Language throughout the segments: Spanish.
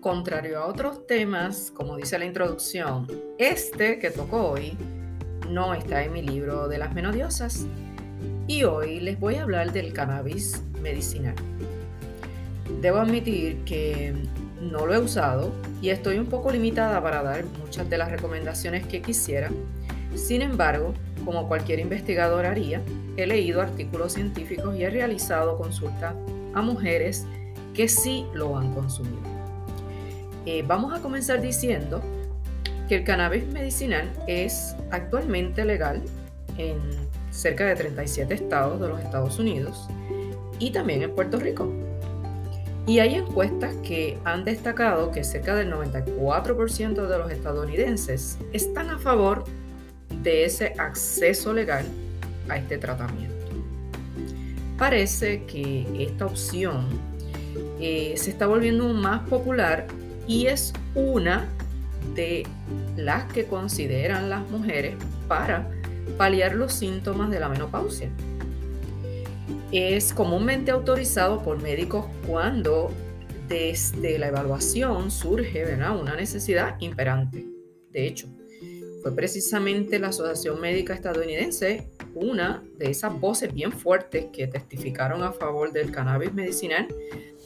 contrario a otros temas, como dice la introducción, este que tocó hoy no está en mi libro de las menodiosas y hoy les voy a hablar del cannabis medicinal. Debo admitir que no lo he usado y estoy un poco limitada para dar muchas de las recomendaciones que quisiera. Sin embargo, como cualquier investigador haría, he leído artículos científicos y he realizado consultas a mujeres que sí lo han consumido. Eh, vamos a comenzar diciendo que el cannabis medicinal es actualmente legal en cerca de 37 estados de los Estados Unidos y también en Puerto Rico. Y hay encuestas que han destacado que cerca del 94% de los estadounidenses están a favor de ese acceso legal a este tratamiento. Parece que esta opción eh, se está volviendo más popular y es una de las que consideran las mujeres para paliar los síntomas de la menopausia. Es comúnmente autorizado por médicos cuando desde la evaluación surge una necesidad imperante. De hecho, fue precisamente la Asociación Médica Estadounidense una de esas voces bien fuertes que testificaron a favor del cannabis medicinal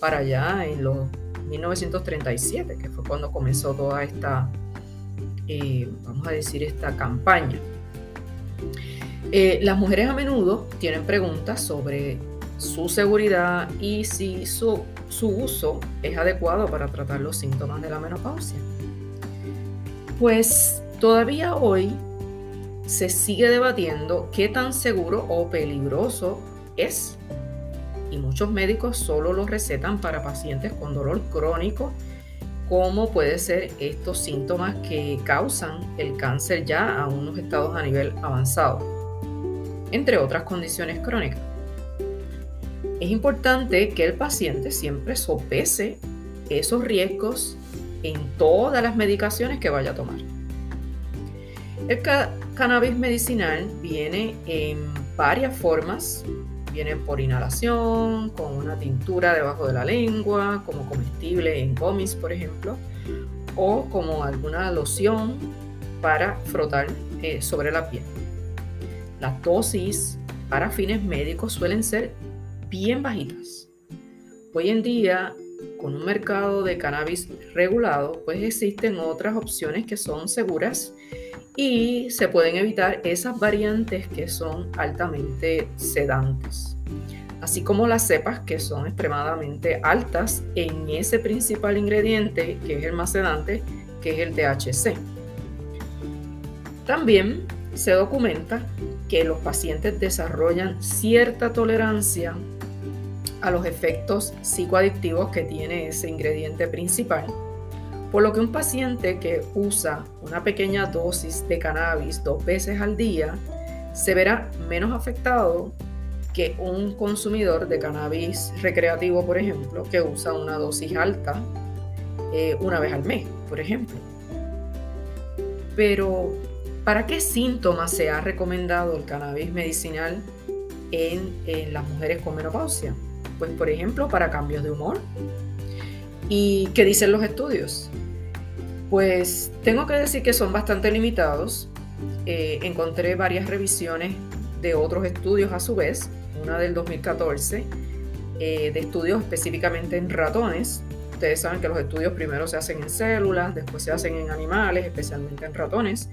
para allá en los 1937, que fue cuando comenzó toda esta, eh, vamos a decir, esta campaña. Eh, las mujeres a menudo tienen preguntas sobre su seguridad y si su, su uso es adecuado para tratar los síntomas de la menopausia. Pues todavía hoy se sigue debatiendo qué tan seguro o peligroso es y muchos médicos solo lo recetan para pacientes con dolor crónico, como puede ser estos síntomas que causan el cáncer ya a unos estados a nivel avanzado, entre otras condiciones crónicas. Es importante que el paciente siempre sopese esos riesgos en todas las medicaciones que vaya a tomar. El cannabis medicinal viene en varias formas Vienen por inhalación, con una tintura debajo de la lengua, como comestible en gomis, por ejemplo, o como alguna loción para frotar eh, sobre la piel. Las dosis para fines médicos suelen ser bien bajitas. Hoy en día, con un mercado de cannabis regulado, pues existen otras opciones que son seguras y se pueden evitar esas variantes que son altamente sedantes, así como las cepas que son extremadamente altas en ese principal ingrediente que es el más sedante, que es el THC. También se documenta que los pacientes desarrollan cierta tolerancia a los efectos psicoadictivos que tiene ese ingrediente principal por lo que un paciente que usa una pequeña dosis de cannabis dos veces al día se verá menos afectado que un consumidor de cannabis recreativo, por ejemplo, que usa una dosis alta eh, una vez al mes, por ejemplo. Pero, ¿para qué síntomas se ha recomendado el cannabis medicinal en, en las mujeres con menopausia? Pues, por ejemplo, para cambios de humor. ¿Y qué dicen los estudios? Pues tengo que decir que son bastante limitados. Eh, encontré varias revisiones de otros estudios a su vez, una del 2014, eh, de estudios específicamente en ratones. Ustedes saben que los estudios primero se hacen en células, después se hacen en animales, especialmente en ratones,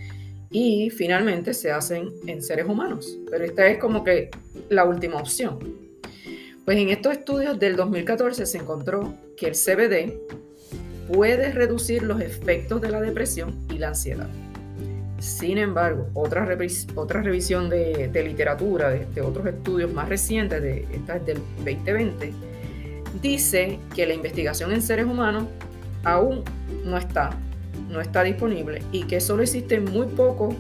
y finalmente se hacen en seres humanos. Pero esta es como que la última opción. Pues en estos estudios del 2014 se encontró que el CBD puede reducir los efectos de la depresión y la ansiedad. Sin embargo, otra, otra revisión de, literatura, de, otros estudios más recientes, de, esta es del 2020, dice que la investigación en seres humanos aún no está, no está disponible y que solo existen muy pocos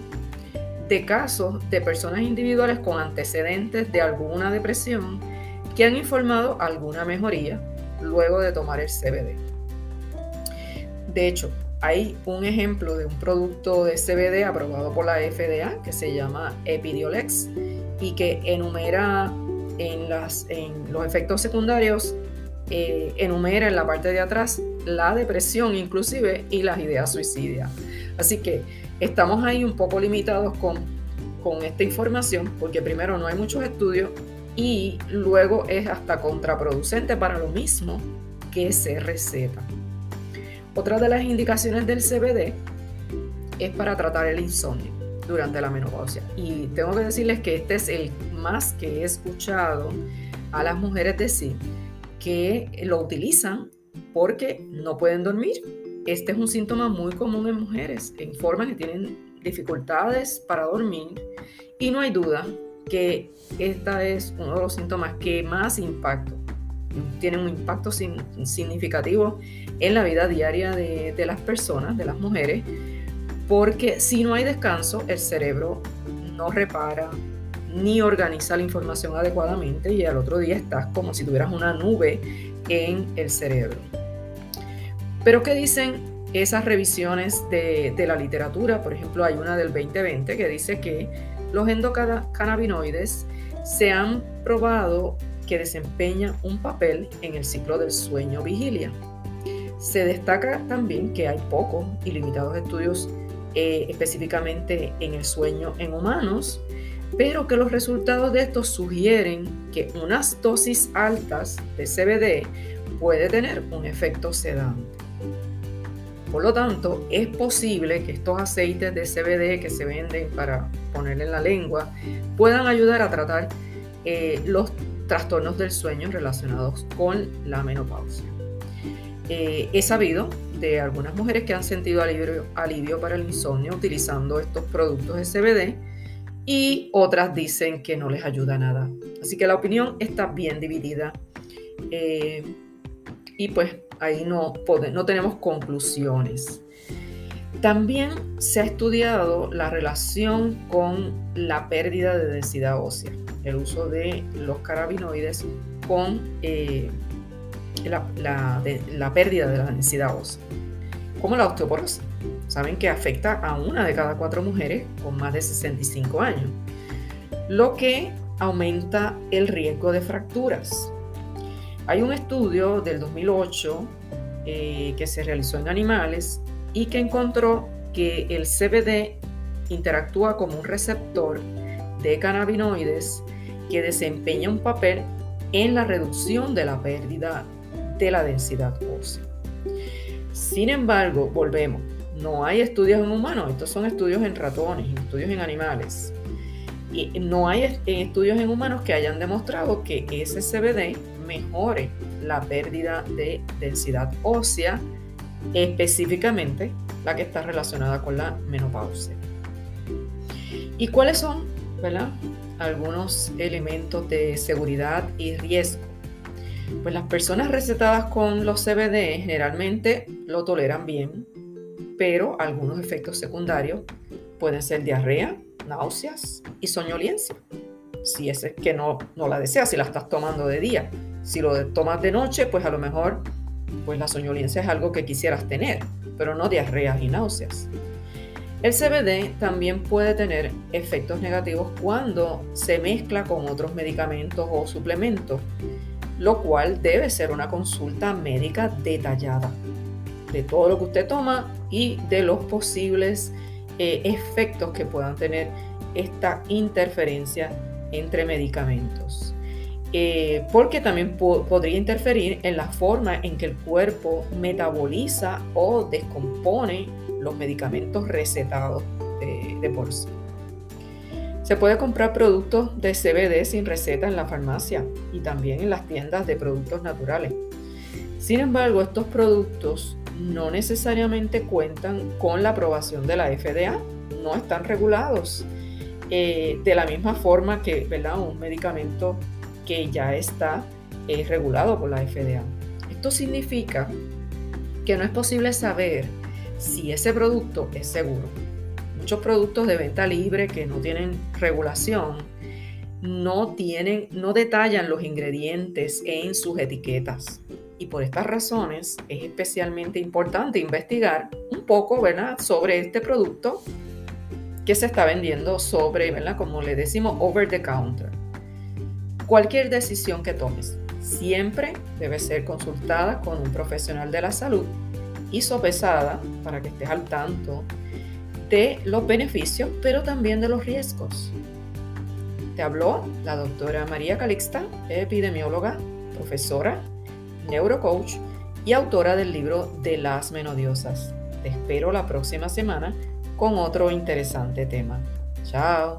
de casos de personas individuales con antecedentes de alguna depresión que han informado alguna mejoría luego de tomar el CBD. De hecho, hay un ejemplo de un producto de CBD aprobado por la FDA que se llama Epidiolex y que enumera en, los efectos secundarios, eh, enumera en la parte de atrás la depresión inclusive y las ideas suicidas. Así que estamos ahí un poco limitados con, con esta información porque primero no hay muchos estudios y luego es hasta contraproducente para lo mismo que se receta. Otra de las indicaciones del CBD es para tratar el insomnio durante la menopausia. Y tengo que decirles que este es el más que he escuchado a las mujeres decir que lo utilizan porque no pueden dormir. Este es un síntoma muy común en mujeres que informan que tienen dificultades para dormir y no hay duda que este es uno de los síntomas que más impacto, tienen un impacto significativo en la vida diaria de, de las personas, de las mujeres, porque si no hay descanso, el cerebro no repara ni organiza la información adecuadamente y al otro día estás como si tuvieras una nube en el cerebro. Pero ¿qué dicen esas revisiones de, la literatura? Por ejemplo, hay una del 2020 que dice que los endocannabinoides se han probado que desempeñan un papel en el ciclo del sueño vigilia. Se destaca también que hay pocos y limitados estudios eh, específicamente en el sueño en humanos, pero que los resultados de estos sugieren que unas dosis altas de CBD puede tener un efecto sedante. Por lo tanto, es posible que estos aceites de CBD que se venden para poner en la lengua puedan ayudar a tratar eh, los trastornos del sueño relacionados con la menopausia. Eh, he sabido de algunas mujeres que han sentido alivio, para el insomnio utilizando estos productos de CBD y otras dicen que no les ayuda nada. Así que la opinión está bien dividida eh, y pues ahí no tenemos conclusiones. También se ha estudiado la relación con la pérdida de densidad ósea, el uso de los carabinoides con eh, la, pérdida de la densidad ósea, como la osteoporosis. Saben que afecta a una de cada cuatro mujeres con más de 65 años, lo que aumenta el riesgo de fracturas. Hay un estudio del 2008 eh, que se realizó en animales y que encontró que el CBD interactúa como un receptor de cannabinoides que desempeña un papel en la reducción de la pérdida de la densidad ósea. Sin embargo, volvemos, no hay estudios en humanos, estos son estudios en ratones, estudios en animales. Y no hay estudios en humanos que hayan demostrado que ese CBD mejore la pérdida de densidad ósea, específicamente la que está relacionada con la menopausia. ¿Y cuáles son ¿verdad? Algunos elementos de seguridad y riesgo pues las personas recetadas con los CBD generalmente lo toleran bien, pero algunos efectos secundarios pueden ser diarrea, náuseas y soñolencia. Si es que no, no la deseas, si la estás tomando de día. Si lo tomas de noche, pues a lo mejor pues la soñolencia es algo que quisieras tener, pero no diarreas y náuseas. El CBD también puede tener efectos negativos cuando se mezcla con otros medicamentos o suplementos lo cual debe ser una consulta médica detallada de todo lo que usted toma y de los posibles eh, efectos que puedan tener esta interferencia entre medicamentos. Eh, porque también podría interferir en la forma en que el cuerpo metaboliza o descompone los medicamentos recetados de, por sí. Se puede comprar productos de CBD sin receta en la farmacia y también en las tiendas de productos naturales. Sin embargo, estos productos no necesariamente cuentan con la aprobación de la FDA, no están regulados eh, de la misma forma que un medicamento que ya está eh, regulado por la FDA. Esto significa que no es posible saber si ese producto es seguro muchos productos de venta libre que no tienen regulación no tienen, no detallan los ingredientes en sus etiquetas. Y por estas razones es especialmente importante investigar un poco, ¿verdad?, sobre este producto que se está vendiendo sobre, ¿verdad?, como le decimos, over the counter. Cualquier decisión que tomes siempre debe ser consultada con un profesional de la salud y sopesada para que estés al tanto de los beneficios, pero también de los riesgos. Te habló la doctora María Calixta, epidemióloga, profesora, neurocoach y autora del libro De las Menodiosas. Te espero la próxima semana con otro interesante tema. Chao.